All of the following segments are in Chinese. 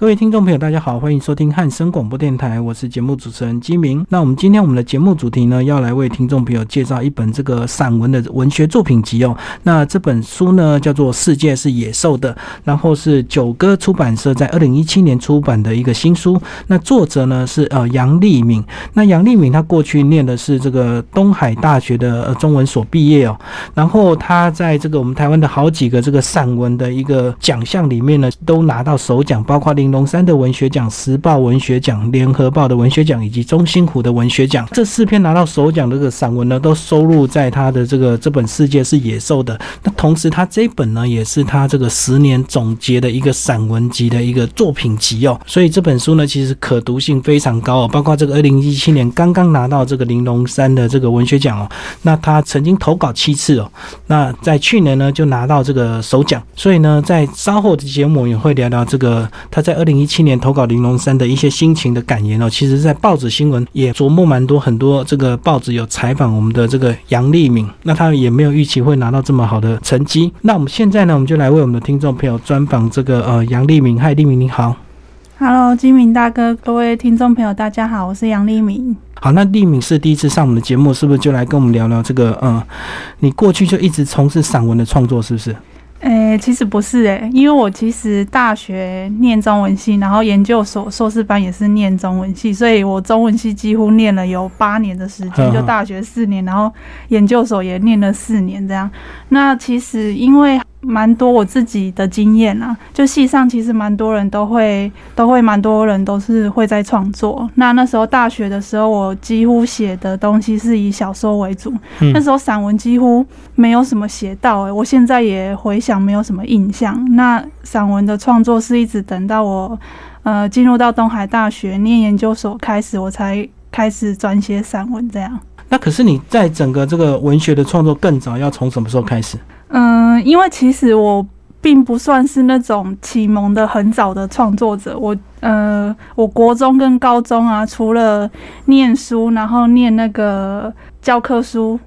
各位听众朋友，大家好，欢迎收听汉声广播电台，我是节目主持人基明。那我们今天我们的节目主题呢，要来为听众朋友介绍一本这个散文的文学作品集哦。那这本书呢，叫做《世界是野兽的》，然后是九歌出版社在二零一七年出版的一个新书。那作者呢是呃杨立敏。那杨立敏他过去念的是这个东海大学的呃中文所毕业哦，然后他在这个我们台湾的好几个这个散文的一个奖项里面呢，都拿到首奖，包括令。龙山的文学奖、时报文学奖、联合报的文学奖以及中心湖的文学奖，这四篇拿到首奖的这个散文呢，都收录在他的这个这本《世界是野兽的》。那同时，他这本呢，也是他这个十年总结的一个散文集的一个作品集哦。所以这本书呢，其实可读性非常高哦。包括这个二零一七年刚刚拿到这个玲珑山的这个文学奖哦，那他曾经投稿七次哦。那在去年呢，就拿到这个首奖。所以呢，在稍后的节目也会聊聊这个他在。二零一七年投稿玲珑山的一些心情的感言哦，其实，在报纸新闻也琢磨蛮多，很多这个报纸有采访我们的这个杨立敏，那他也没有预期会拿到这么好的成绩。那我们现在呢，我们就来为我们的听众朋友专访这个呃杨立敏。嗨，立敏你好，Hello，金明大哥，各位听众朋友大家好，我是杨立敏。好，那立敏是第一次上我们的节目，是不是就来跟我们聊聊这个嗯，你过去就一直从事散文的创作，是不是？诶，其实不是诶，因为我其实大学念中文系，然后研究所硕士班也是念中文系，所以我中文系几乎念了有八年的时间，就大学四年，然后研究所也念了四年这样。那其实因为。蛮多我自己的经验啊，就戏上其实蛮多人都会，都会蛮多人都是会在创作。那那时候大学的时候，我几乎写的东西是以小说为主，那时候散文几乎没有什么写到。诶，我现在也回想没有什么印象。那散文的创作是一直等到我呃进入到东海大学念研究所开始，我才开始转写散文这样。那可是你在整个这个文学的创作更早，要从什么时候开始？嗯，因为其实我并不算是那种启蒙的很早的创作者。我呃，我国中跟高中啊，除了念书，然后念那个教科书，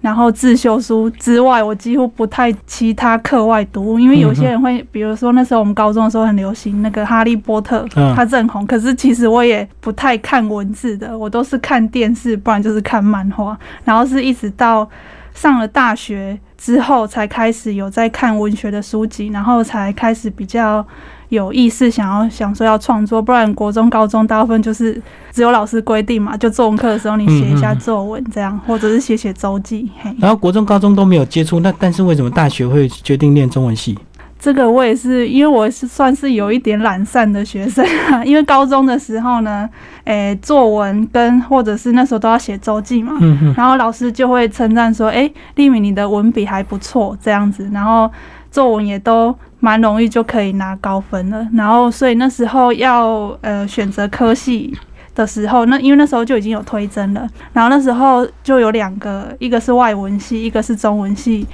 然后自修书之外，我几乎不太其他课外读物。因为有些人会，比如说那时候我们高中的时候很流行那个《哈利波特》，它正红。可是其实我也不太看文字的，我都是看电视，不然就是看漫画。然后是一直到上了大学。之后才开始有在看文学的书籍，然后才开始比较有意识想要想说要创作，不然国中、高中大部分就是只有老师规定嘛，就作文课的时候你写一下作文这样，或者是写写周记。然后国中、高中都没有接触，那但是为什么大学会决定念中文系？这个我也是，因为我是算是有一点懒散的学生，因为高中的时候呢，诶，作文跟或者是那时候都要写周记嘛，然后老师就会称赞说，诶，丽敏你的文笔还不错，这样子，然后作文也都蛮容易就可以拿高分了，然后所以那时候要呃选择科系的时候，那因为那时候就已经有推甄了，然后那时候就有两个，一个是外文系，一个是中文系，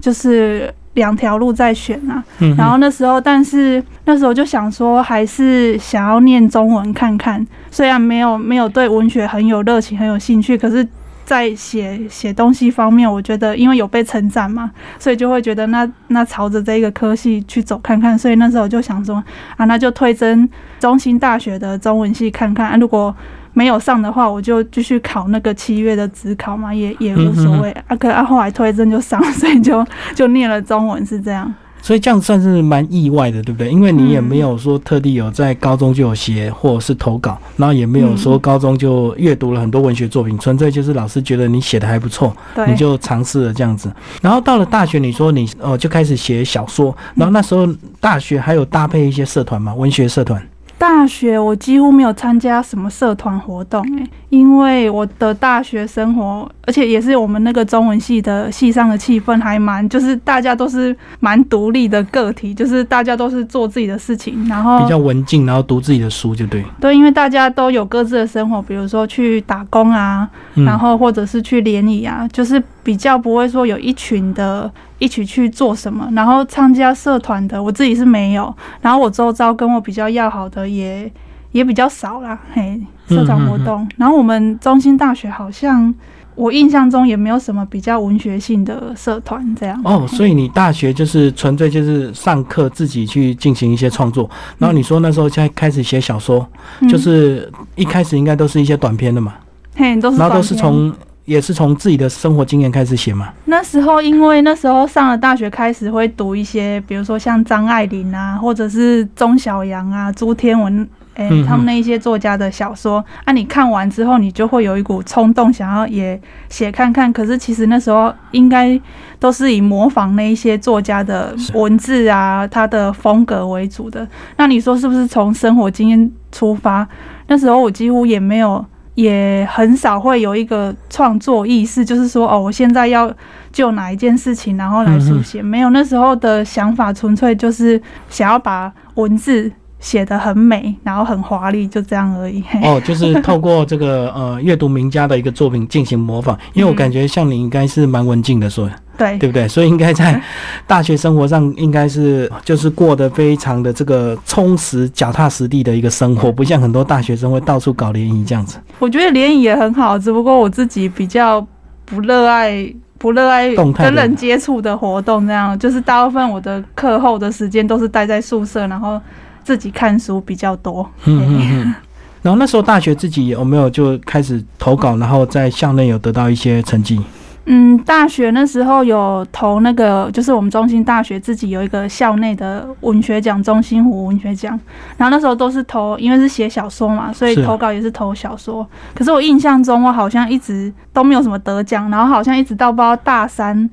就是。两条路在选啊，然后那时候，但是那时候就想说，还是想要念中文看看。虽然没有没有对文学很有热情、很有兴趣，可是，在写写东西方面，我觉得因为有被称赞嘛，所以就会觉得那那朝着这个科系去走看看。所以那时候就想说，啊，那就推甄中心大学的中文系看看。啊，如果没有上的话，我就继续考那个七月的职考嘛，也也无所谓。啊，可啊后来推甄就上，所以就 就念了中文是这样。所以这样算是蛮意外的，对不对？因为你也没有说特地有在高中就有写或者是投稿，然后也没有说高中就阅读了很多文学作品，纯粹就是老师觉得你写的还不错，你就尝试了这样子。然后到了大学，你说你哦就开始写小说，然后那时候大学还有搭配一些社团嘛，文学社团。大学我几乎没有参加什么社团活动，诶，因为我的大学生活，而且也是我们那个中文系的系上的气氛还蛮，就是大家都是蛮独立的个体，就是大家都是做自己的事情，然后比较文静，然后读自己的书就对。对，因为大家都有各自的生活，比如说去打工啊，然后或者是去联谊啊，就是比较不会说有一群的。一起去做什么？然后参加社团的，我自己是没有。然后我周遭跟我比较要好的也也比较少啦。嘿，社团活动。然后我们中心大学好像，我印象中也没有什么比较文学性的社团这样。哦，所以你大学就是纯粹就是上课自己去进行一些创作，然后你说那时候在开始写小说，就是一开始应该都是一些短篇的嘛，嘿，都是，然后都是从。也是从自己的生活经验开始写嘛。那时候，因为那时候上了大学，开始会读一些，比如说像张爱玲啊，或者是钟晓阳啊、朱天文，哎，他们那一些作家的小说。啊，你看完之后，你就会有一股冲动，想要也写看看。可是其实那时候应该都是以模仿那一些作家的文字啊，他的风格为主的。那你说是不是从生活经验出发？那时候我几乎也没有。也很少会有一个创作意识，就是说，哦，我现在要就哪一件事情，然后来书写。没有那时候的想法，纯粹就是想要把文字写的很美，然后很华丽，就这样而已。哦，就是透过这个 呃阅读名家的一个作品进行模仿，因为我感觉像你应该是蛮文静的，说。对，对不对？所以应该在大学生活上，应该是就是过得非常的这个充实、脚踏实地的一个生活，不像很多大学生会到处搞联谊这样子。我觉得联谊也很好，只不过我自己比较不热爱、不热爱跟人接触的活动，这样就是大部分我的课后的时间都是待在宿舍，然后自己看书比较多。嗯嗯嗯。然后那时候大学自己有没有就开始投稿，然后在校内有得到一些成绩？嗯，大学那时候有投那个，就是我们中心大学自己有一个校内的文学奖，中心湖文学奖。然后那时候都是投，因为是写小说嘛，所以投稿也是投小说。可是我印象中，我好像一直都没有什么得奖，然后好像一直到不知道大三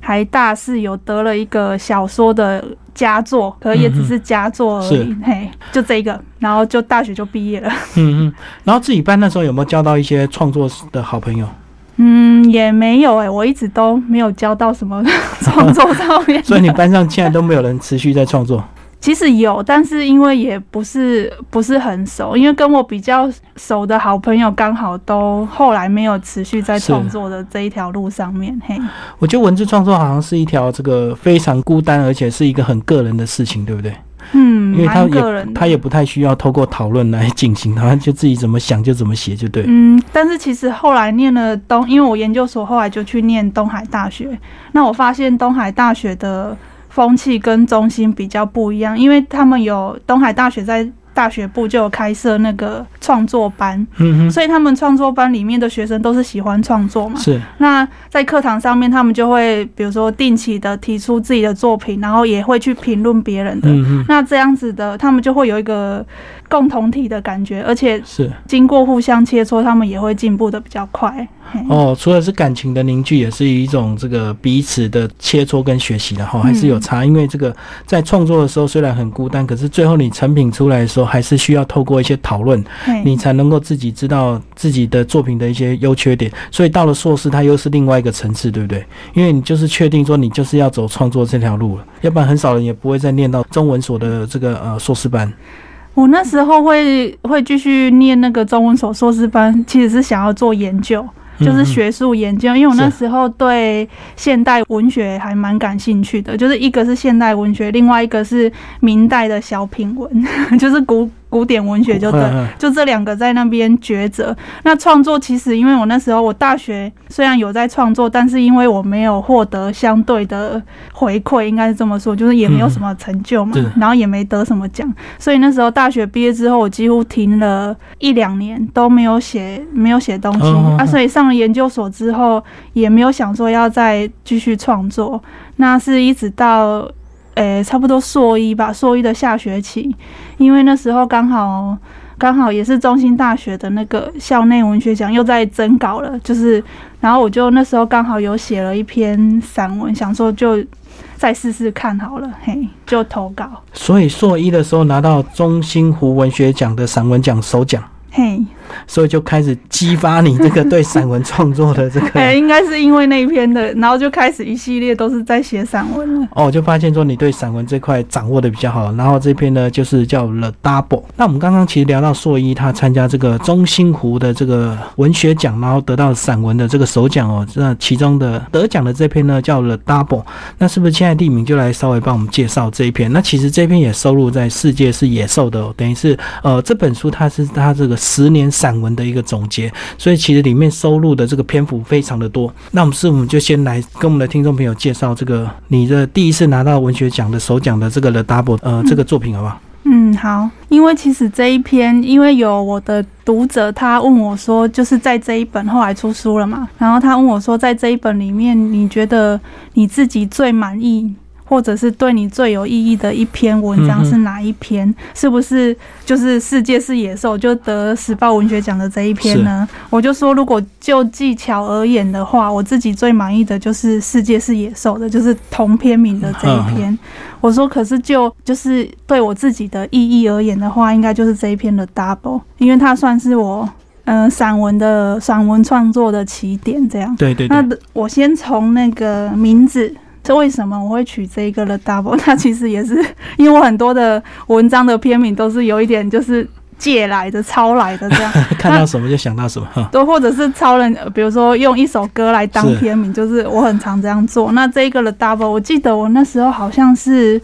还大四有得了一个小说的佳作，可也只是佳作而已。嘿，就这一个，然后就大学就毕业了。嗯嗯，然后自己班那时候有没有交到一些创作的好朋友？嗯，也没有哎，我一直都没有交到什么 创作上面。所以你班上现在都没有人持续在创作？其实有，但是因为也不是不是很熟，因为跟我比较熟的好朋友刚好都后来没有持续在创作的这一条路上面。嘿，我觉得文字创作好像是一条这个非常孤单，而且是一个很个人的事情，对不对？嗯，因为他也他也不太需要透过讨论来进行，他就自己怎么想就怎么写就对。嗯，但是其实后来念了东，因为我研究所后来就去念东海大学，那我发现东海大学的风气跟中心比较不一样，因为他们有东海大学在。大学部就有开设那个创作班，所以他们创作班里面的学生都是喜欢创作嘛。是。那在课堂上面，他们就会比如说定期的提出自己的作品，然后也会去评论别人的。那这样子的，他们就会有一个。共同体的感觉，而且是经过互相切磋，他们也会进步的比较快。哦，除了是感情的凝聚，也是一种这个彼此的切磋跟学习的哈，还是有差。因为这个在创作的时候虽然很孤单，可是最后你成品出来的时候，还是需要透过一些讨论，你才能够自己知道自己的作品的一些优缺点。所以到了硕士，它又是另外一个层次，对不对？因为你就是确定说你就是要走创作这条路了，要不然很少人也不会再念到中文所的这个呃硕士班。我那时候会会继续念那个中文所硕士班，其实是想要做研究，就是学术研究，因为我那时候对现代文学还蛮感兴趣的，就是一个是现代文学，另外一个是明代的小品文，就是古。古典文学就对，就这两个在那边抉择。那创作其实，因为我那时候我大学虽然有在创作，但是因为我没有获得相对的回馈，应该是这么说，就是也没有什么成就嘛，然后也没得什么奖，所以那时候大学毕业之后，我几乎停了一两年都没有写，没有写东西啊。所以上了研究所之后，也没有想说要再继续创作。那是一直到。诶，差不多硕一吧，硕一的下学期，因为那时候刚好刚好也是中心大学的那个校内文学奖又在征稿了，就是，然后我就那时候刚好有写了一篇散文，想说就再试试看好了，嘿，就投稿。所以硕一的时候拿到中心湖文学奖的散文奖首奖，嘿。所以就开始激发你这个对散文创作的这个，哎，应该是因为那一篇的，然后就开始一系列都是在写散文了。哦，就发现说你对散文这块掌握的比较好，然后这篇呢就是叫 The Double。那我们刚刚其实聊到硕一他参加这个中心湖的这个文学奖，然后得到散文的这个首奖哦。那其中的得奖的这篇呢叫 The Double。那是不是现在地名就来稍微帮我们介绍这一篇？那其实这篇也收录在《世界是野兽的》，等于是呃这本书它是它这个十年。散文的一个总结，所以其实里面收录的这个篇幅非常的多。那我们是，我们就先来跟我们的听众朋友介绍这个你的第一次拿到文学奖的首奖的这个 The Double，呃，这个作品好不好？嗯，好。因为其实这一篇，因为有我的读者，他问我说，就是在这一本后来出书了嘛，然后他问我说，在这一本里面，你觉得你自己最满意？或者是对你最有意义的一篇文章是哪一篇？是不是就是《世界是野兽》就得时报文学奖的这一篇呢？我就说，如果就技巧而言的话，我自己最满意的就是《世界是野兽》的，就是同篇名的这一篇。我说，可是就就是对我自己的意义而言的话，应该就是这一篇的 Double，因为它算是我嗯散文的散文创作的起点。这样对对。那我先从那个名字。这为什么我会取这一个的 double？那其实也是因为我很多的文章的篇名都是有一点就是借来的、抄来的这样。看到什么就想到什么，对，或者是抄人，比如说用一首歌来当片名，就是我很常这样做。那这一个的 double，我记得我那时候好像是，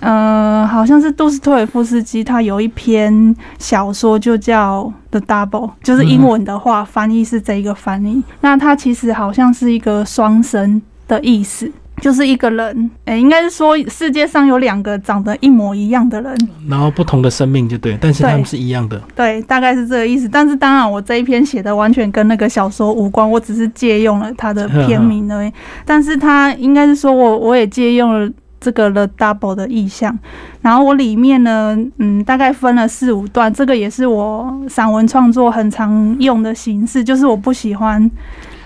嗯，好像是杜斯托尔夫斯基，他有一篇小说就叫 The Double，就是英文的话翻译是这一个翻译。那它其实好像是一个双生的意思。就是一个人，哎，应该是说世界上有两个长得一模一样的人，然后不同的生命就对，但是他们是一样的，对，大概是这个意思。但是当然，我这一篇写的完全跟那个小说无关，我只是借用了他的片名而已。但是他应该是说我我也借用了这个 The Double 的意象，然后我里面呢，嗯，大概分了四五段，这个也是我散文创作很常用的形式，就是我不喜欢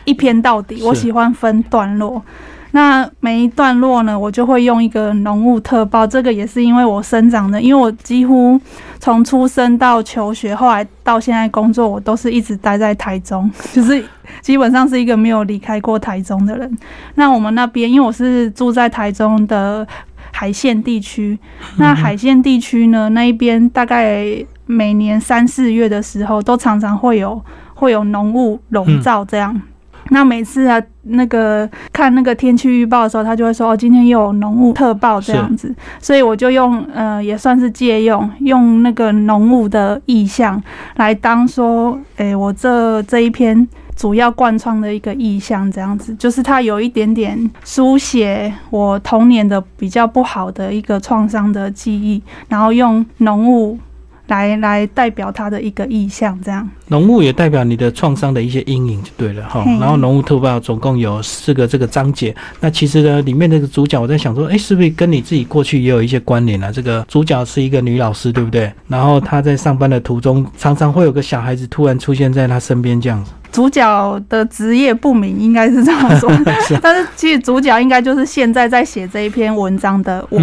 一篇到底，我喜欢分段落。那每一段落呢，我就会用一个浓雾特报。这个也是因为我生长的，因为我几乎从出生到求学，后来到现在工作，我都是一直待在台中，就是基本上是一个没有离开过台中的人。那我们那边，因为我是住在台中的海线地区，那海线地区呢，那一边大概每年三四月的时候，都常常会有会有浓雾笼罩这样。那每次啊，那个看那个天气预报的时候，他就会说哦，今天又有浓雾特报这样子，所以我就用呃，也算是借用用那个浓雾的意象来当说，诶，我这这一篇主要贯穿的一个意象这样子，就是它有一点点书写我童年的比较不好的一个创伤的记忆，然后用浓雾。来来代表他的一个意象，这样浓雾也代表你的创伤的一些阴影就对了哈。然后浓雾特报总共有四个这个章节，那其实呢里面那个主角我在想说，哎，是不是跟你自己过去也有一些关联啊？这个主角是一个女老师，对不对？然后她在上班的途中，常常会有个小孩子突然出现在她身边这样子。主角的职业不明，应该是这么说，但是其实主角应该就是现在在写这一篇文章的我。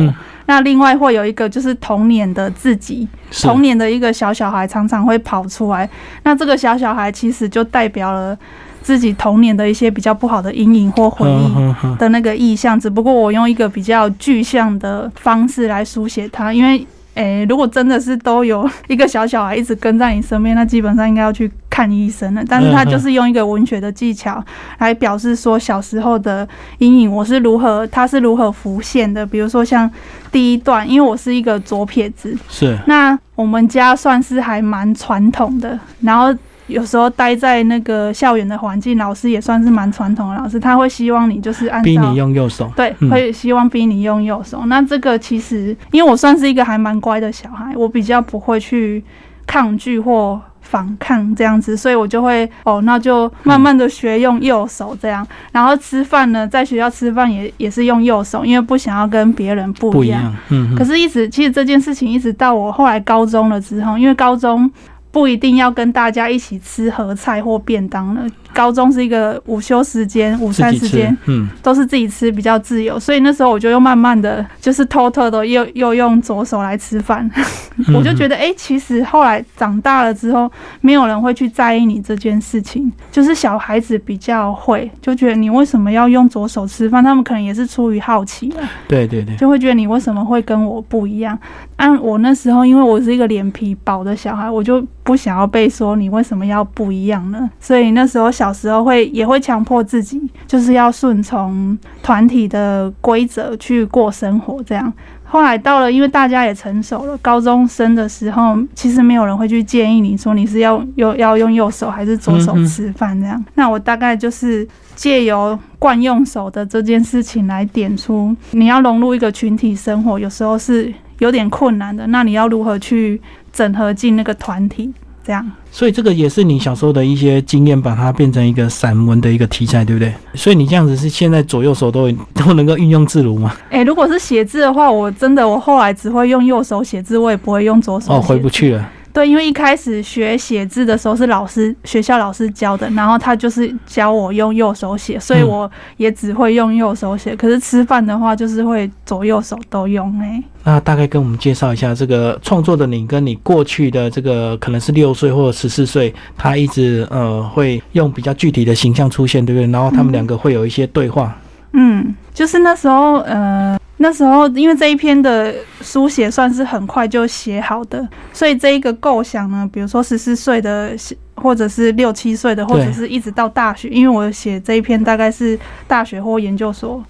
那另外会有一个就是童年的自己，童年的一个小小孩常常会跑出来。那这个小小孩其实就代表了自己童年的一些比较不好的阴影或回忆的那个意象。只不过我用一个比较具象的方式来书写它，因为。诶，如果真的是都有 一个小小孩一直跟在你身边，那基本上应该要去看医生了。但是他就是用一个文学的技巧来表示说小时候的阴影，我是如何，他是如何浮现的。比如说像第一段，因为我是一个左撇子，是那我们家算是还蛮传统的，然后。有时候待在那个校园的环境，老师也算是蛮传统的老师，他会希望你就是按照逼你用右手，对，会希望逼你用右手。那这个其实，因为我算是一个还蛮乖的小孩，我比较不会去抗拒或反抗这样子，所以我就会哦，那就慢慢的学用右手这样。然后吃饭呢，在学校吃饭也也是用右手，因为不想要跟别人不一样。嗯。可是，一直其实这件事情一直到我后来高中了之后，因为高中。不一定要跟大家一起吃合菜或便当了。高中是一个午休时间、午餐时间，嗯，都是自己吃比较自由，所以那时候我就又慢慢的就是偷偷的又又用左手来吃饭。我就觉得，哎，其实后来长大了之后，没有人会去在意你这件事情，就是小孩子比较会，就觉得你为什么要用左手吃饭？他们可能也是出于好奇对对对，就会觉得你为什么会跟我不一样？按我那时候，因为我是一个脸皮薄的小孩，我就不想要被说你为什么要不一样呢？所以那时候小。时候会也会强迫自己，就是要顺从团体的规则去过生活，这样。后来到了，因为大家也成熟了，高中生的时候，其实没有人会去建议你说你是要用要用右手还是左手吃饭这样。那我大概就是借由惯用手的这件事情来点出，你要融入一个群体生活，有时候是有点困难的。那你要如何去整合进那个团体？这样，所以这个也是你小时候的一些经验，把它变成一个散文的一个题材，对不对？所以你这样子是现在左右手都 都能够运用自如吗？哎，如果是写字的话，我真的我后来只会用右手写字，我也不会用左手。哦，回不去了。对，因为一开始学写字的时候是老师学校老师教的，然后他就是教我用右手写，所以我也只会用右手写。可是吃饭的话，就是会左右手都用哎。那大概跟我们介绍一下这个创作的你，跟你过去的这个可能是六岁或者十四岁，他一直呃会用比较具体的形象出现，对不对？然后他们两个会有一些对话。嗯，就是那时候呃。那时候，因为这一篇的书写算是很快就写好的，所以这一个构想呢，比如说十四岁的，或者是六七岁的，或者是一直到大学，因为我写这一篇大概是大学或研究所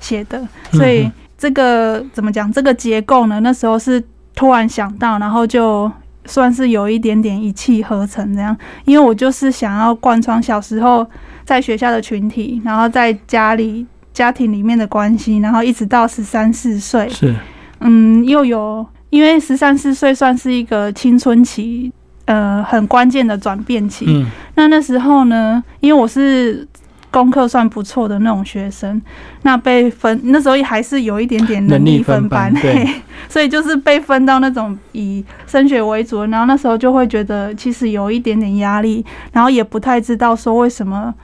写的，所以这个怎么讲？这个结构呢？那时候是突然想到，然后就算是有一点点一气呵成这样，因为我就是想要贯穿小时候在学校的群体，然后在家里。家庭里面的关系，然后一直到十三四岁，是，嗯，又有，因为十三四岁算是一个青春期，呃，很关键的转变期。嗯，那那时候呢，因为我是功课算不错的那种学生，那被分那时候还是有一点点能力分班，对，所以就是被分到那种以升学为主，然后那时候就会觉得其实有一点点压力，然后也不太知道说为什么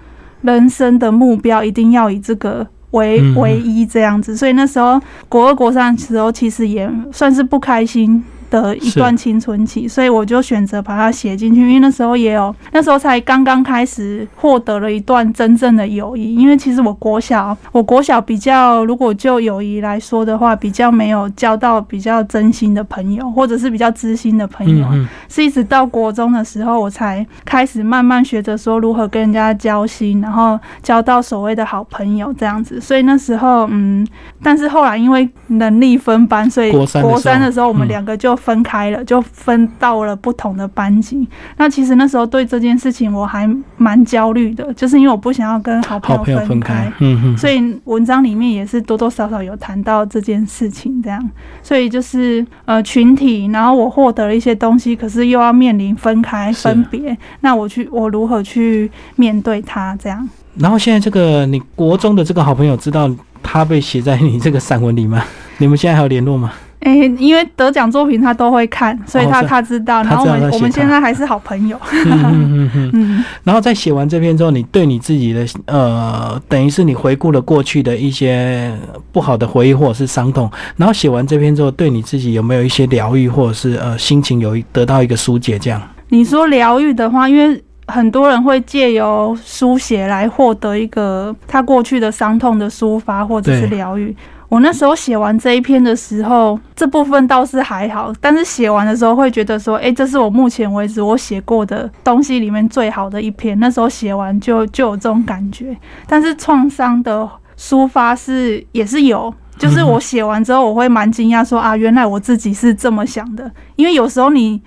人生的目标一定要以这个。为唯一这样子，所以那时候国二国三的时候，其实也算是不开心。的一段青春期，所以我就选择把它写进去。因为那时候也有，那时候才刚刚开始获得了一段真正的友谊。因为其实我国小，我国小比较，如果就友谊来说的话，比较没有交到比较真心的朋友，或者是比较知心的朋友。是一直到国中的时候，我才开始慢慢学着说如何跟人家交心，然后交到所谓的好朋友这样子。所以那时候，嗯，但是后来因为能力分班，所以国三的时候，我们两个就。分开了，就分到了不同的班级。那其实那时候对这件事情我还蛮焦虑的，就是因为我不想要跟好朋友分开。嗯嗯。所以文章里面也是多多少少有谈到这件事情，这样。所以就是呃群体，然后我获得了一些东西，可是又要面临分开分别。那我去，我如何去面对它？这样。然后现在这个你国中的这个好朋友知道他被写在你这个散文里吗？你们现在还有联络吗？哎，因为得奖作品他都会看，所以他他知道。然后我们我们现在还是好朋友。嗯嗯 嗯。然后在写完这篇之后，你对你自己的呃，等于是你回顾了过去的一些不好的回忆或者是伤痛。然后写完这篇之后，对你自己有没有一些疗愈，或者是呃心情有得到一个疏解？这样。你说疗愈的话，因为很多人会借由书写来获得一个他过去的伤痛的抒发，或者是疗愈。我那时候写完这一篇的时候，这部分倒是还好，但是写完的时候会觉得说，哎，这是我目前为止我写过的东西里面最好的一篇。那时候写完就就有这种感觉，但是创伤的抒发是也是有，就是我写完之后我会蛮惊讶，说啊，原来我自己是这么想的。因为有时候你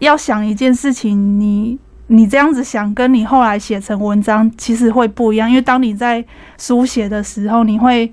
要想一件事情，你你这样子想，跟你后来写成文章其实会不一样。因为当你在书写的时候，你会。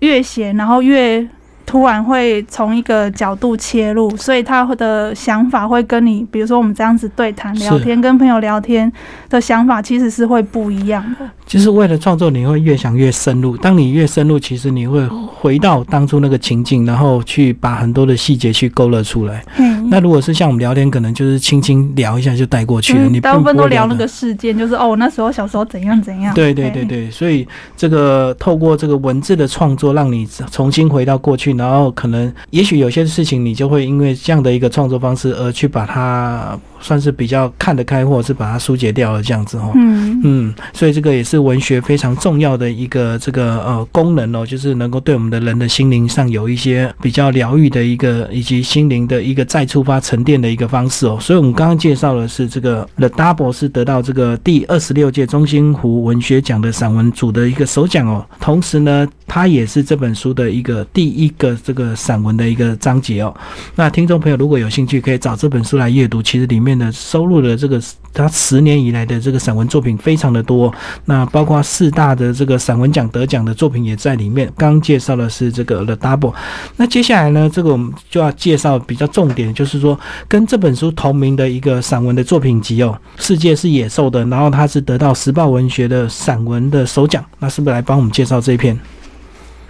越闲，然后越突然会从一个角度切入，所以他的想法会跟你，比如说我们这样子对谈聊天，跟朋友聊天的想法其实是会不一样的。就是为了创作，你会越想越深入。当你越深入，其实你会回到当初那个情境，然后去把很多的细节去勾勒出来。嗯，那如果是像我们聊天，可能就是轻轻聊一下就带过去了。你大部分都聊那个事件，就是哦，我那时候小时候怎样怎样。对对对对，所以这个透过这个文字的创作，让你重新回到过去，然然后可能也许有些事情你就会因为这样的一个创作方式而去把它。算是比较看得开，或者是把它疏解掉了这样子哦。嗯嗯，所以这个也是文学非常重要的一个这个呃功能哦，就是能够对我们的人的心灵上有一些比较疗愈的一个，以及心灵的一个再出发沉淀的一个方式哦。所以我们刚刚介绍的是这个 The Double 是得到这个第二十六届中心湖文学奖的散文组的一个首奖哦。同时呢，它也是这本书的一个第一个这个散文的一个章节哦。那听众朋友如果有兴趣，可以找这本书来阅读。其实里面。的收录的这个他十年以来的这个散文作品非常的多，那包括四大的这个散文奖得奖的作品也在里面。刚介绍的是这个 The Double，那接下来呢，这个我们就要介绍比较重点，就是说跟这本书同名的一个散文的作品集哦，《世界是野兽的》，然后它是得到时报文学的散文的首奖。那是不是来帮我们介绍这一篇？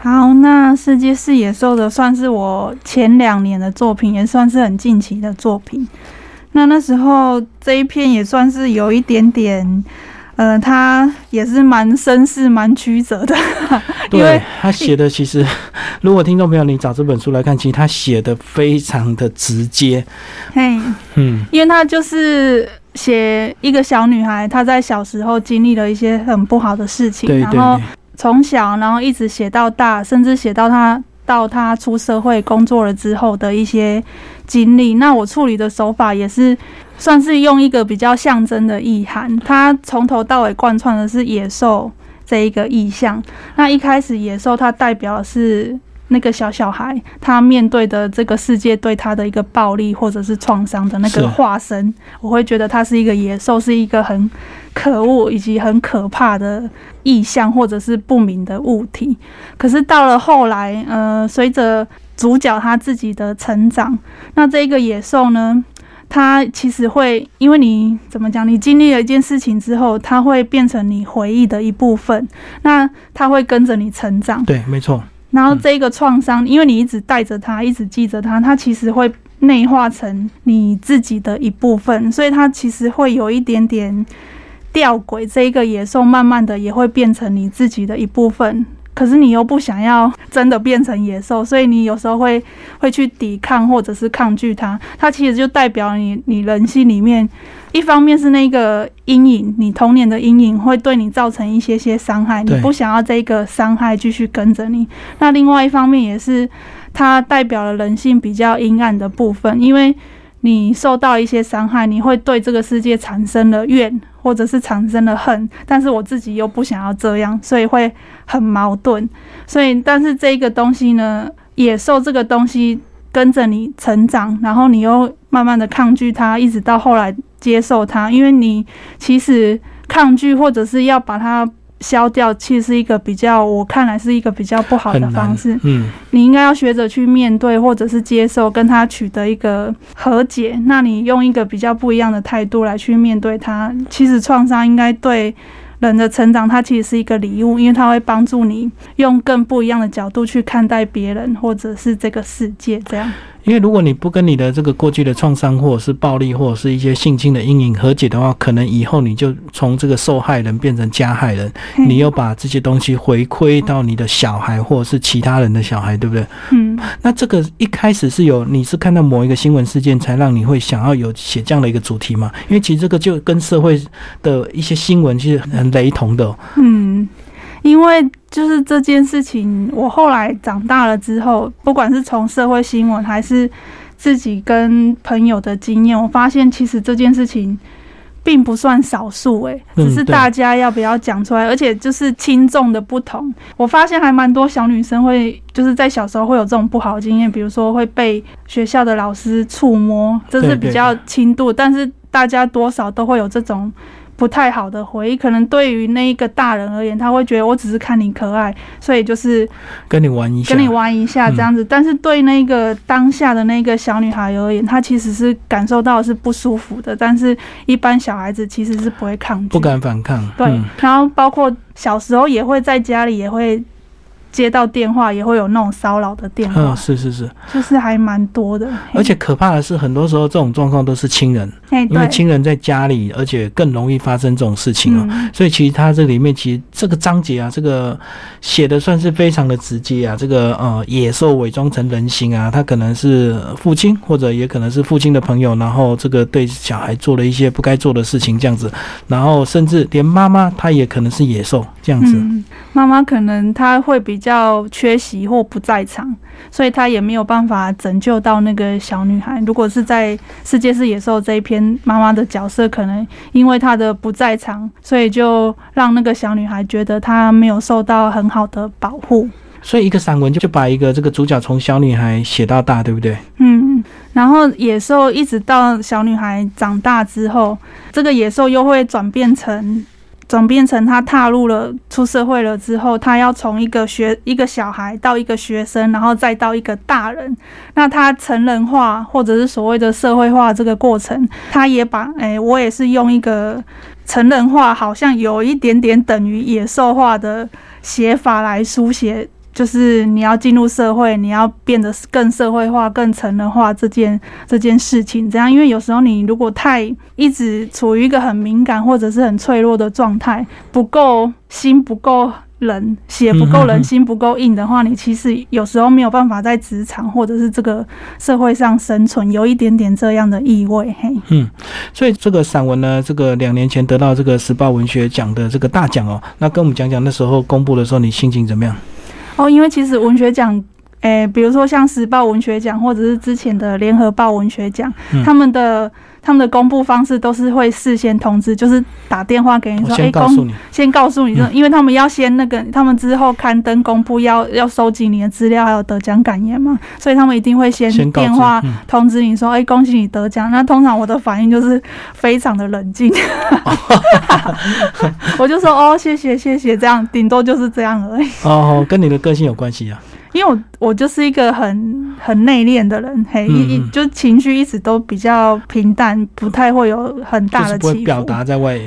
好，那《世界是野兽的》算是我前两年的作品，也算是很近期的作品。那那时候这一篇也算是有一点点，呃，他也是蛮绅士、蛮曲折的。对他写的，其实如果听众朋友你找这本书来看，其实他写的非常的直接。嘿，嗯，因为他就是写一个小女孩，她在小时候经历了一些很不好的事情，然后从小，然后一直写到大，甚至写到他到他出社会工作了之后的一些。经历，那我处理的手法也是算是用一个比较象征的意涵，他从头到尾贯穿的是野兽这一个意象。那一开始野兽它代表的是那个小小孩，他面对的这个世界对他的一个暴力或者是创伤的那个化身，我会觉得他是一个野兽，是一个很可恶以及很可怕的意象或者是不明的物体。可是到了后来，呃，随着主角他自己的成长，那这个野兽呢？它其实会因为你怎么讲？你经历了一件事情之后，它会变成你回忆的一部分。那它会跟着你成长。对，没错。然后这个创伤，因为你一直带着它，一直记着它，它其实会内化成你自己的一部分。所以它其实会有一点点吊诡。这一个野兽慢慢的也会变成你自己的一部分。可是你又不想要真的变成野兽，所以你有时候会会去抵抗或者是抗拒它。它其实就代表你你人性里面，一方面是那个阴影，你童年的阴影会对你造成一些些伤害，你不想要这个伤害继续跟着你。那另外一方面也是，它代表了人性比较阴暗的部分，因为。你受到一些伤害，你会对这个世界产生了怨，或者是产生了恨，但是我自己又不想要这样，所以会很矛盾。所以，但是这个东西呢，野兽这个东西跟着你成长，然后你又慢慢的抗拒它，一直到后来接受它，因为你其实抗拒或者是要把它。消掉其实是一个比较，我看来是一个比较不好的方式。嗯，你应该要学着去面对，或者是接受，跟他取得一个和解。那你用一个比较不一样的态度来去面对他，其实创伤应该对人的成长，它其实是一个礼物，因为它会帮助你用更不一样的角度去看待别人，或者是这个世界。这样。因为如果你不跟你的这个过去的创伤，或者是暴力，或者是一些性侵的阴影和解的话，可能以后你就从这个受害人变成加害人，你又把这些东西回馈到你的小孩，或者是其他人的小孩，对不对？嗯。那这个一开始是有你是看到某一个新闻事件，才让你会想要有写这样的一个主题嘛？因为其实这个就跟社会的一些新闻其实很雷同的。嗯。因为就是这件事情，我后来长大了之后，不管是从社会新闻还是自己跟朋友的经验，我发现其实这件事情并不算少数，诶，只是大家要不要讲出来，而且就是轻重的不同。我发现还蛮多小女生会就是在小时候会有这种不好的经验，比如说会被学校的老师触摸，这是比较轻度，但是大家多少都会有这种。不太好的回忆，可能对于那一个大人而言，他会觉得我只是看你可爱，所以就是跟你玩一下，跟你玩一下这样子。但是对那个当下的那个小女孩而言，她其实是感受到是不舒服的。但是一般小孩子其实是不会抗拒，不敢反抗。对，然后包括小时候也会在家里也会接到电话也会有那种骚扰的电话，是是是，就是还蛮多的。而且可怕的是，很多时候这种状况都是亲人，因为亲人在家里，而且更容易发生这种事情啊。所以其实他这里面其实这个章节啊，这个写的算是非常的直接啊。这个呃，野兽伪装成人形啊，他可能是父亲，或者也可能是父亲的朋友，然后这个对小孩做了一些不该做的事情，这样子，然后甚至连妈妈她也可能是野兽这样子。妈妈可能她会比较缺席或不在场，所以他也没有办法拯救到那个小女孩。如果是在《世界是野兽》这一篇，妈妈的角色可能因为她的不在场，所以就让那个小女孩觉得她没有受到很好的保护。所以一个散文就就把一个这个主角从小女孩写到大，对不对？嗯，然后野兽一直到小女孩长大之后，这个野兽又会转变成。转变成他踏入了出社会了之后，他要从一个学一个小孩到一个学生，然后再到一个大人。那他成人化或者是所谓的社会化这个过程，他也把诶，我也是用一个成人化，好像有一点点等于野兽化的写法来书写。就是你要进入社会，你要变得更社会化、更成人化这件这件事情，这样，因为有时候你如果太一直处于一个很敏感或者是很脆弱的状态，不够心不够冷，血不够冷，心不够硬的话，你其实有时候没有办法在职场或者是这个社会上生存，有一点点这样的意味。嘿，嗯，所以这个散文呢，这个两年前得到这个时报文学奖的这个大奖哦，那跟我们讲讲那时候公布的时候，你心情怎么样？哦，因为其实文学奖，诶，比如说像时报文学奖，或者是之前的联合报文学奖，他们的他们的公布方式都是会事先通知，就是打电话给你说，哎，公先告诉你，说，因为他们要先那个，他们之后刊登公布要要收集你的资料，还有得奖感言嘛，所以他们一定会先电话通知你说，哎，恭喜你得奖。那通常我的反应就是非常的冷静，我就说，哦，谢谢谢谢，这样顶多就是这样而已。哦，跟你的个性有关系啊。因为我我就是一个很很内敛的人，嘿，一一就情绪一直都比较平淡，不太会有很大的起伏。表达在外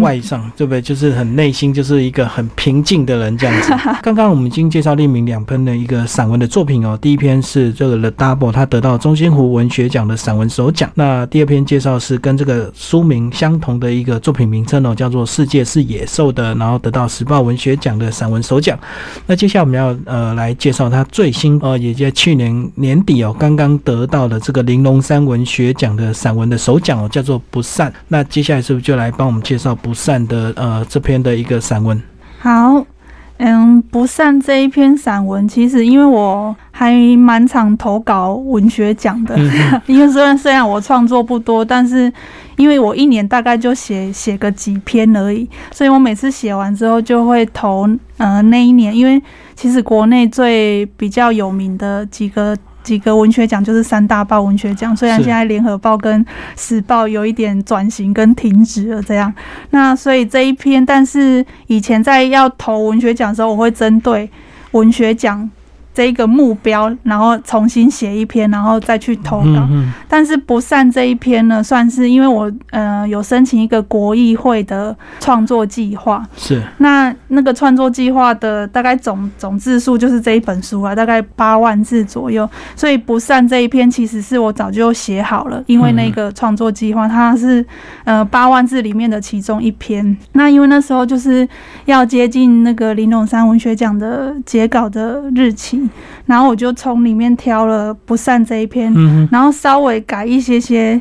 外上，对不对？就是很内心就是一个很平静的人这样子。刚刚我们已经介绍列明两篇的一个散文的作品哦，第一篇是这个 The Double，他得到中心湖文学奖的散文首奖。那第二篇介绍是跟这个书名相同的一个作品名称哦，叫做《世界是野兽的》，然后得到时报文学奖的散文首奖。那接下来我们要呃来介绍。他最新哦，也在去年年底哦，刚刚得到的这个玲珑山文学奖的散文的首奖哦，叫做《不散》。那接下来是不是就来帮我们介绍《不散》的呃这篇的一个散文？好，嗯，《不散》这一篇散文，其实因为我还蛮常投稿文学奖的，因为虽然虽然我创作不多，但是。因为我一年大概就写写个几篇而已，所以我每次写完之后就会投呃那一年，因为其实国内最比较有名的几个几个文学奖就是三大报文学奖，虽然现在联合报跟时报有一点转型跟停止了这样，那所以这一篇，但是以前在要投文学奖的时候，我会针对文学奖。这一个目标，然后重新写一篇，然后再去投稿。但是不善这一篇呢，算是因为我呃有申请一个国议会的创作计划。是。那那个创作计划的大概总总字数就是这一本书啊，大概八万字左右。所以不善这一篇其实是我早就写好了，因为那个创作计划它是呃八万字里面的其中一篇。那因为那时候就是要接近那个林永山文学奖的截稿的日期。然后我就从里面挑了不散这一篇，然后稍微改一些些。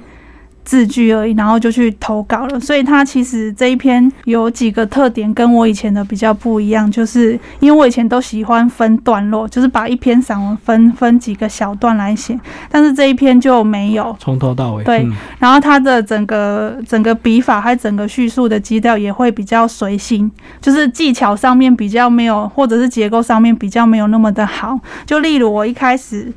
字句而已，然后就去投稿了。所以它其实这一篇有几个特点跟我以前的比较不一样，就是因为我以前都喜欢分段落，就是把一篇散文分分几个小段来写，但是这一篇就没有从头到尾。对，然后它的整个整个笔法还整个叙述的基调也会比较随性，就是技巧上面比较没有，或者是结构上面比较没有那么的好。就例如我一开始。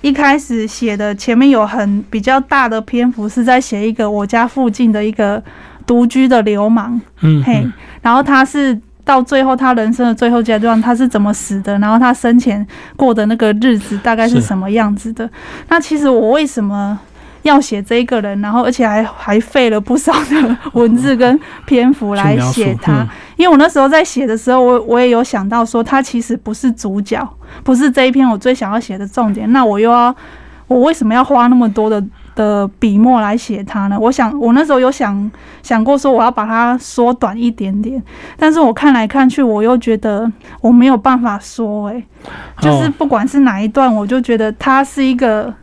一开始写的前面有很比较大的篇幅是在写一个我家附近的一个独居的流氓，嗯，嘿，然后他是到最后他人生的最后阶段他是怎么死的，然后他生前过的那个日子大概是什么样子的？那其实我为什么要写这个人，然后而且还还费了不少的文字跟篇幅来写他。因为我那时候在写的时候，我我也有想到说，他其实不是主角，不是这一篇我最想要写的重点。那我又要，我为什么要花那么多的的笔墨来写他呢？我想，我那时候有想想过说，我要把它缩短一点点。但是我看来看去，我又觉得我没有办法说，诶，就是不管是哪一段，我就觉得他是一个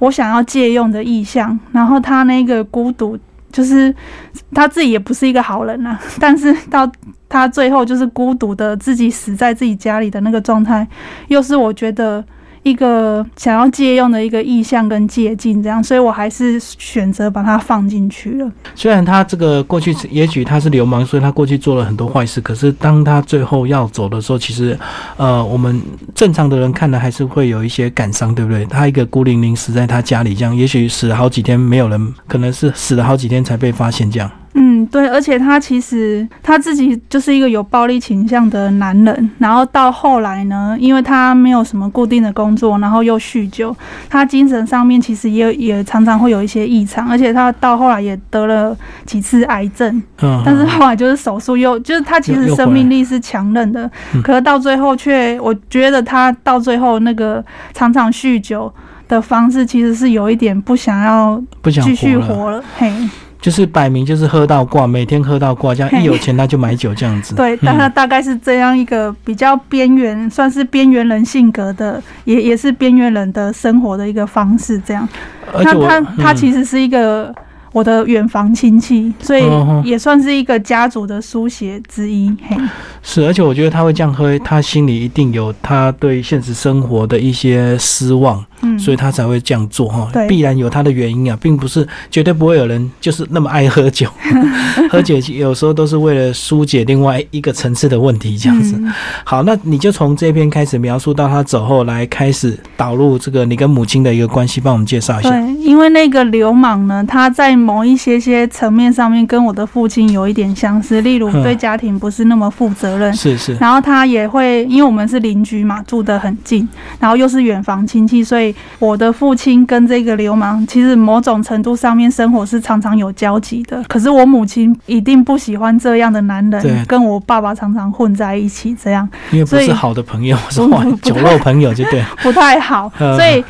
我想要借用的意象。然后他那个孤独。就是他自己也不是一个好人呐，但是到他最后就是孤独的自己死在自己家里的那个状态，又是我觉得。一个想要借用的一个意象跟借镜，这样，所以我还是选择把它放进去了。虽然他这个过去也许他是流氓，所以他过去做了很多坏事，可是当他最后要走的时候，其实，呃，我们正常的人看了还是会有一些感伤，对不对？他一个孤零零死在他家里，这样，也许死了好几天没有人，可能是死了好几天才被发现，这样。嗯，对，而且他其实他自己就是一个有暴力倾向的男人，然后到后来呢，因为他没有什么固定的工作，然后又酗酒，他精神上面其实也也常常会有一些异常，而且他到后来也得了几次癌症，嗯，但是后来就是手术又就是他其实生命力是强韧的，可是到最后却我觉得他到最后那个常常酗酒的方式，其实是有一点不想要不想继续活了，嘿。就是摆明就是喝到挂，每天喝到挂，这样一有钱他就买酒这样子。对，但他大概是这样一个比较边缘，算是边缘人性格的，也也是边缘人的生活的一个方式。这样，他他他其实是一个我的远房亲戚，所以也算是一个家族的书写之一。嘿，是，而且我觉得他会这样喝，他心里一定有他对现实生活的一些失望。嗯，所以他才会这样做哈，必然有他的原因啊，并不是绝对不会有人就是那么爱喝酒，喝酒有时候都是为了疏解另外一个层次的问题这样子。好，那你就从这篇开始描述到他走后来开始导入这个你跟母亲的一个关系，帮我们介绍一下。对，因为那个流氓呢，他在某一些些层面上面跟我的父亲有一点相似，例如对家庭不是那么负责任，是是。然后他也会，因为我们是邻居嘛，住得很近，然后又是远房亲戚，所以。我的父亲跟这个流氓，其实某种程度上面生活是常常有交集的。可是我母亲一定不喜欢这样的男人，跟我爸爸常常混在一起，这样因为不是好的朋友，是 酒肉朋友，就对，不太好，所以。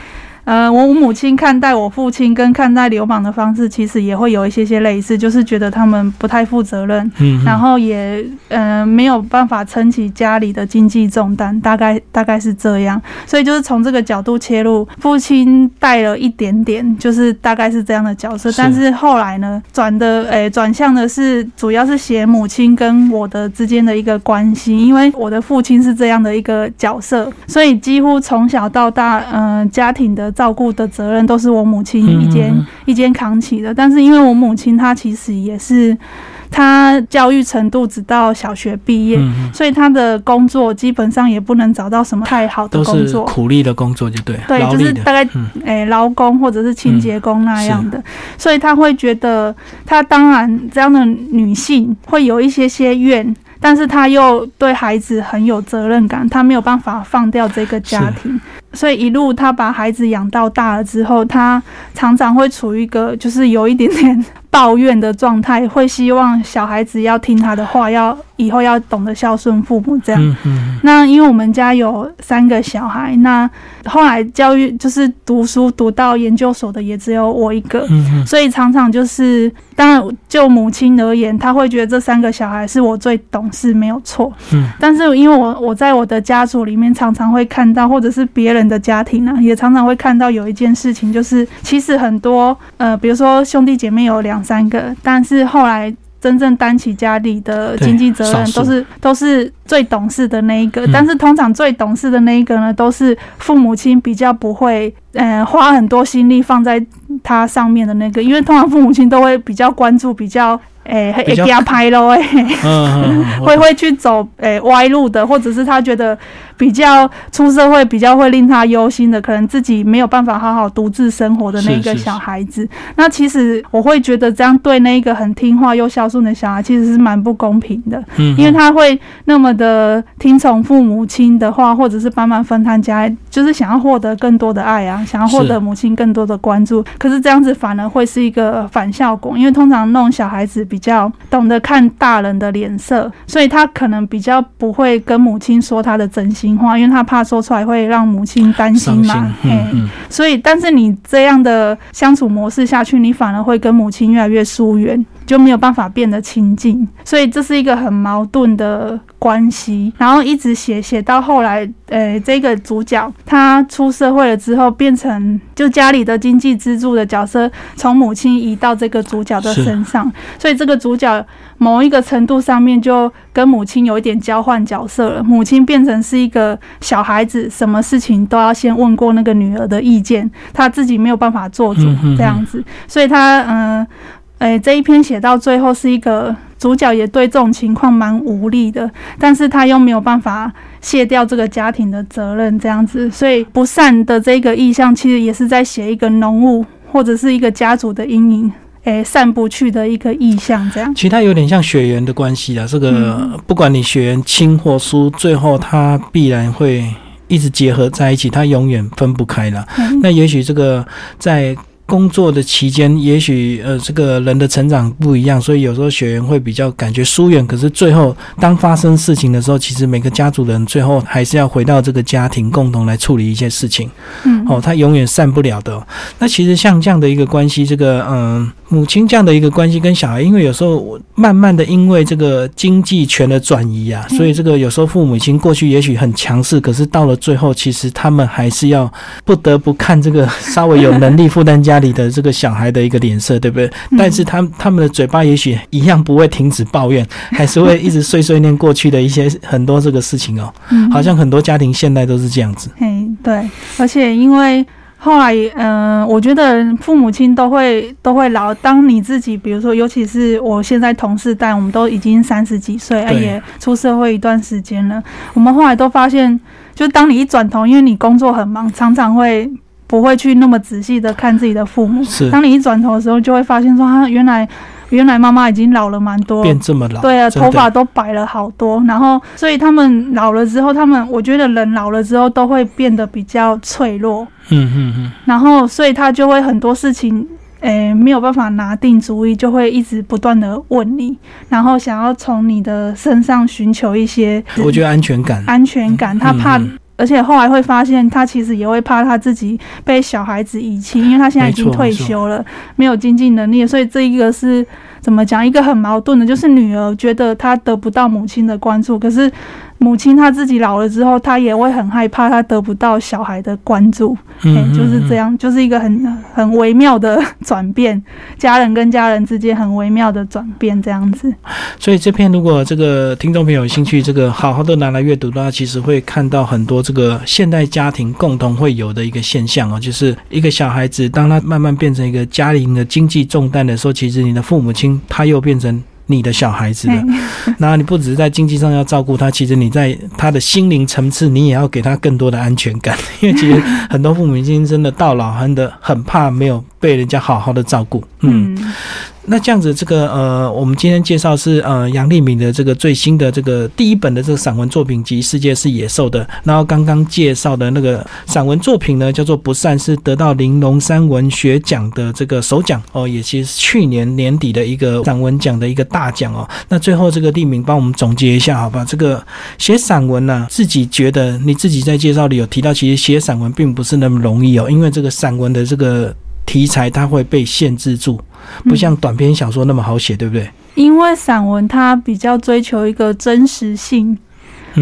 呃，我母亲看待我父亲跟看待流氓的方式，其实也会有一些些类似，就是觉得他们不太负责任，嗯，然后也呃没有办法撑起家里的经济重担，大概大概是这样。所以就是从这个角度切入，父亲带了一点点，就是大概是这样的角色。但是后来呢，转的诶转向的是，主要是写母亲跟我的之间的一个关系，因为我的父亲是这样的一个角色，所以几乎从小到大，嗯，家庭的。照顾的责任都是我母亲一肩一肩扛起的，但是因为我母亲她其实也是，她教育程度只到小学毕业，所以她的工作基本上也不能找到什么太好的工作，苦力的工作就对，对，就是大概诶劳工或者是清洁工那样的，所以她会觉得，她当然这样的女性会有一些些怨。但是她又对孩子很有责任感，她没有办法放掉这个家庭，所以一路他把孩子养到大了之后，他常常会处于一个就是有一点点抱怨的状态，会希望小孩子要听他的话，要以后要懂得孝顺父母这样。那因为我们家有三个小孩，那后来教育就是读书读到研究所的也只有我一个，所以常常就是。当然，就母亲而言，她会觉得这三个小孩是我最懂事，没有错。嗯，但是因为我我在我的家族里面常常会看到，或者是别人的家庭呢，也常常会看到有一件事情，就是其实很多呃，比如说兄弟姐妹有两三个，但是后来真正担起家里的经济责任，都是都是最懂事的那一个。但是通常最懂事的那一个呢，都是父母亲比较不会。嗯，花很多心力放在他上面的那个，因为通常父母亲都会比较关注，比较诶，会给他拍咯，诶，会会去走诶歪路的，或者是他觉得比较出社会比较会令他忧心的，可能自己没有办法好好独自生活的那个小孩子。那其实我会觉得这样对那个很听话又孝顺的小孩，其实是蛮不公平的。嗯，因为他会那么的听从父母亲的话，或者是帮忙分摊家，就是想要获得更多的爱啊。想要获得母亲更多的关注，可是这样子反而会是一个反效果，因为通常那种小孩子比较懂得看大人的脸色，所以他可能比较不会跟母亲说他的真心话，因为他怕说出来会让母亲担心嘛。嗯，所以但是你这样的相处模式下去，你反而会跟母亲越来越疏远。就没有办法变得亲近，所以这是一个很矛盾的关系。然后一直写写到后来，呃，这个主角他出社会了之后，变成就家里的经济支柱的角色，从母亲移到这个主角的身上。所以这个主角某一个程度上面就跟母亲有一点交换角色了。母亲变成是一个小孩子，什么事情都要先问过那个女儿的意见，他自己没有办法做主这样子。所以他嗯。哎，这一篇写到最后是一个主角也对这种情况蛮无力的，但是他又没有办法卸掉这个家庭的责任，这样子，所以不善的这个意象其实也是在写一个浓雾或者是一个家族的阴影，哎，散不去的一个意象，这样。其实它有点像血缘的关系啊，这个不管你血缘亲或疏，最后它必然会一直结合在一起，它永远分不开了。那也许这个在。工作的期间，也许呃，这个人的成长不一样，所以有时候学员会比较感觉疏远。可是最后，当发生事情的时候，其实每个家族的人最后还是要回到这个家庭，共同来处理一些事情。嗯，哦，他永远散不了的。那其实像这样的一个关系，这个嗯，母亲这样的一个关系跟小孩，因为有时候慢慢的因为这个经济权的转移啊，所以这个有时候父母亲过去也许很强势，可是到了最后，其实他们还是要不得不看这个稍微有能力负担家。里的这个小孩的一个脸色，对不对？但是他他们的嘴巴也许一样不会停止抱怨，还是会一直碎碎念过去的一些很多这个事情哦。嗯，好像很多家庭现在都是这样子。嘿，对，而且因为后来，嗯，我觉得父母亲都会都会老。当你自己，比如说，尤其是我现在同事代，我们都已经三十几岁，也出社会一段时间了。我们后来都发现，就当你一转头，因为你工作很忙，常常会。不会去那么仔细的看自己的父母。是，当你一转头的时候，就会发现说，他原来原来妈妈已经老了蛮多，变这么老。对啊，头发都白了好多。然后，所以他们老了之后，他们我觉得人老了之后都会变得比较脆弱。嗯嗯嗯。然后，所以他就会很多事情，诶，没有办法拿定主意，就会一直不断的问你，然后想要从你的身上寻求一些，我觉得安全感，安全感，他怕。而且后来会发现，他其实也会怕他自己被小孩子遗弃，因为他现在已经退休了，没有经济能力，所以这一个是怎么讲？一个很矛盾的，就是女儿觉得她得不到母亲的关注，可是。母亲她自己老了之后，她也会很害怕，她得不到小孩的关注，嗯，就是这样，就是一个很很微妙的转变，家人跟家人之间很微妙的转变，这样子。所以这篇如果这个听众朋友有兴趣，这个好好的拿来阅读的话，其实会看到很多这个现代家庭共同会有的一个现象哦，就是一个小孩子，当他慢慢变成一个家庭的经济重担的时候，其实你的父母亲他又变成。你的小孩子了，那你不只是在经济上要照顾他，其实你在他的心灵层次，你也要给他更多的安全感。因为其实很多父母亲真的到老，真的很怕没有被人家好好的照顾。嗯。那这样子，这个呃，我们今天介绍是呃杨丽敏的这个最新的这个第一本的这个散文作品集《世界是野兽的》，然后刚刚介绍的那个散文作品呢，叫做《不善》，是得到玲珑山文学奖的这个首奖哦，也其实去年年底的一个散文奖的一个大奖哦。那最后这个丽敏帮我们总结一下，好吧？这个写散文呢，自己觉得你自己在介绍里有提到，其实写散文并不是那么容易哦，因为这个散文的这个题材它会被限制住。不像短篇小说那么好写，对不对？因为散文它比较追求一个真实性，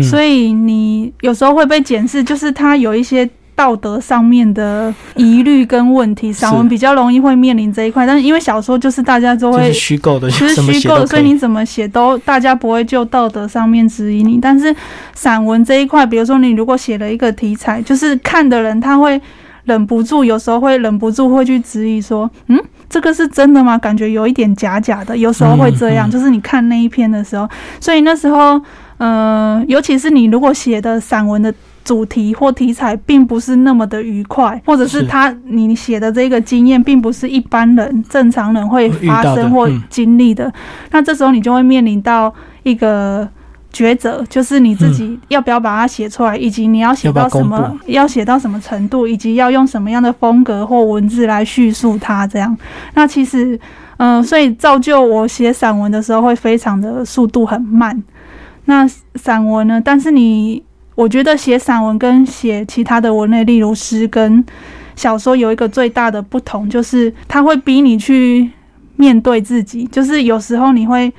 所以你有时候会被检视，就是它有一些道德上面的疑虑跟问题。散文比较容易会面临这一块，但是因为小说就是大家都会虚构的，其实虚构的，所以你怎么写都大家不会就道德上面质疑你。但是散文这一块，比如说你如果写了一个题材，就是看的人他会忍不住，有时候会忍不住会去质疑说，嗯。这个是真的吗？感觉有一点假假的，有时候会这样。就是你看那一篇的时候，所以那时候，嗯，尤其是你如果写的散文的主题或题材并不是那么的愉快，或者是他你写的这个经验并不是一般人正常人会发生或经历的，那这时候你就会面临到一个。抉择，就是你自己要不要把它写出来，以及你要写到什么，要写到什么程度，以及要用什么样的风格或文字来叙述它。这样，那其实，嗯，所以造就我写散文的时候会非常的速度很慢。那散文呢？但是你，我觉得写散文跟写其他的文类，例如诗跟小说，有一个最大的不同，就是它会逼你去面对自己。就是有时候你会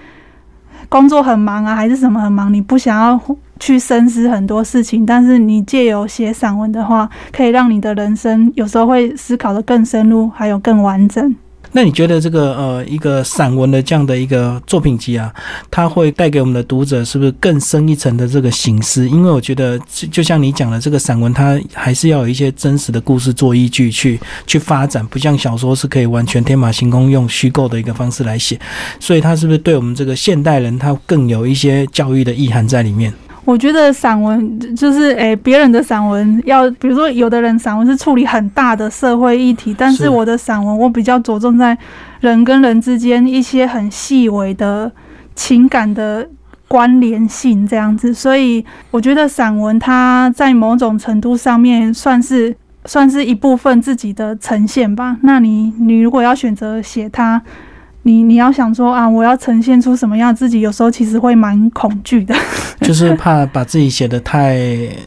工作很忙啊，还是什么很忙，你不想要去深思很多事情。但是你借由写散文的话，可以让你的人生有时候会思考的更深入，还有更完整。那你觉得这个呃一个散文的这样的一个作品集啊，它会带给我们的读者是不是更深一层的这个形思？因为我觉得就就像你讲的，这个散文它还是要有一些真实的故事做依据去去发展，不像小说是可以完全天马行空用虚构的一个方式来写，所以它是不是对我们这个现代人，它更有一些教育的意涵在里面？我觉得散文就是诶，别人的散文要，比如说有的人散文是处理很大的社会议题，但是我的散文我比较着重在人跟人之间一些很细微的情感的关联性这样子，所以我觉得散文它在某种程度上面算是算是一部分自己的呈现吧。那你你如果要选择写它。你你要想说啊，我要呈现出什么样自己，有时候其实会蛮恐惧的，就是怕把自己写的太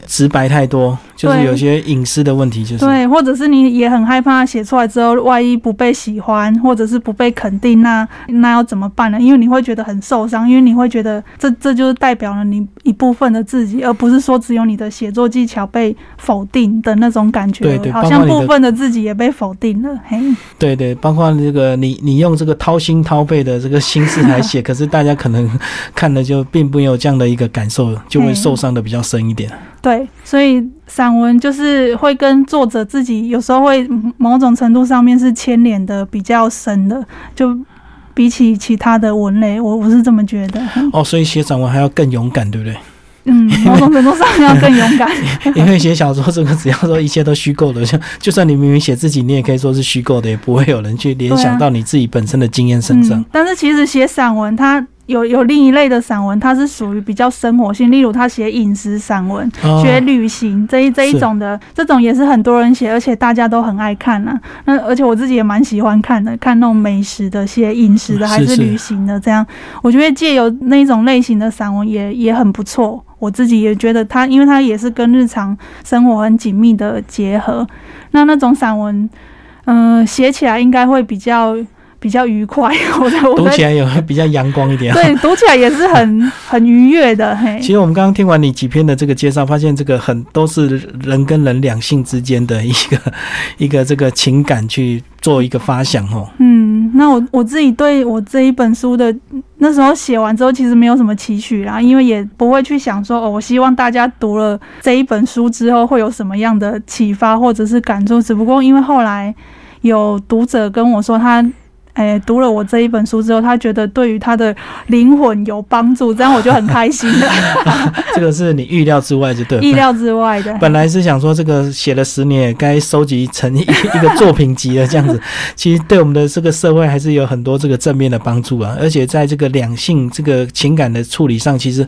直白太多，就是有些隐私的问题，就是对，或者是你也很害怕写出来之后，万一不被喜欢，或者是不被肯定，那那要怎么办呢？因为你会觉得很受伤，因为你会觉得这这就是代表了你一部分的自己，而不是说只有你的写作技巧被否定的那种感觉，对对，好像部分的自己也被否定了，嘿，对对，包括这个你你用这个掏。心掏肺的这个心思来写，可是大家可能看了就并没有这样的一个感受，就会受伤的比较深一点。对，所以散文就是会跟作者自己有时候会某种程度上面是牵连的比较深的，就比起其他的文类，我我是这么觉得。哦，所以写散文还要更勇敢，对不对？嗯，某种程度上要更勇敢。因为写小说这个，只要说一切都虚构的，像就算你明明写自己，你也可以说是虚构的，也不会有人去联想到你自己本身的经验身上。但是其实写散文，它。有有另一类的散文，它是属于比较生活性，例如他写饮食散文、写旅行这一这一种的，这种也是很多人写，而且大家都很爱看呢。那而且我自己也蛮喜欢看的，看那种美食的、写饮食的还是旅行的，这样我觉得借由那种类型的散文也也很不错。我自己也觉得它，因为它也是跟日常生活很紧密的结合。那那种散文，嗯，写起来应该会比较。比较愉快，我读起来也会 比较阳光一点。对，读起来也是很 很愉悦的。嘿，其实我们刚刚听完你几篇的这个介绍，发现这个很都是人跟人两性之间的一个一个这个情感去做一个发想哦。嗯，那我我自己对我这一本书的那时候写完之后，其实没有什么期许啦，因为也不会去想说哦，我希望大家读了这一本书之后会有什么样的启发或者是感触。只不过因为后来有读者跟我说他。哎，读了我这一本书之后，他觉得对于他的灵魂有帮助，这样我就很开心了。这个是你预料之外，就对。意料之外的。本来是想说，这个写了十年，该收集成一 一个作品集了，这样子。其实对我们的这个社会还是有很多这个正面的帮助啊。而且在这个两性这个情感的处理上，其实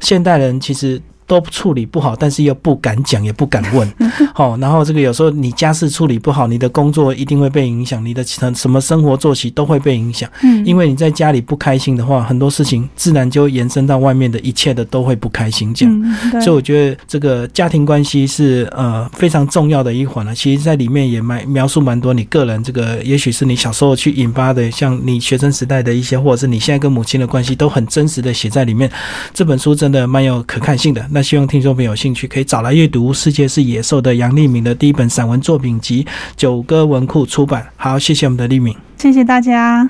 现代人其实。都处理不好，但是又不敢讲，也不敢问，好，然后这个有时候你家事处理不好，你的工作一定会被影响，你的什么生活作息都会被影响。嗯，因为你在家里不开心的话，很多事情自然就延伸到外面的一切的都会不开心。这样，所以我觉得这个家庭关系是呃非常重要的一环了。其实，在里面也蛮描述蛮多你个人这个，也许是你小时候去引发的，像你学生时代的一些，或者是你现在跟母亲的关系，都很真实的写在里面。这本书真的蛮有可看性的。那希望听众朋友有兴趣可以找来阅读《世界是野兽》的杨丽敏的第一本散文作品集，九歌文库出版。好，谢谢我们的丽敏，谢谢大家。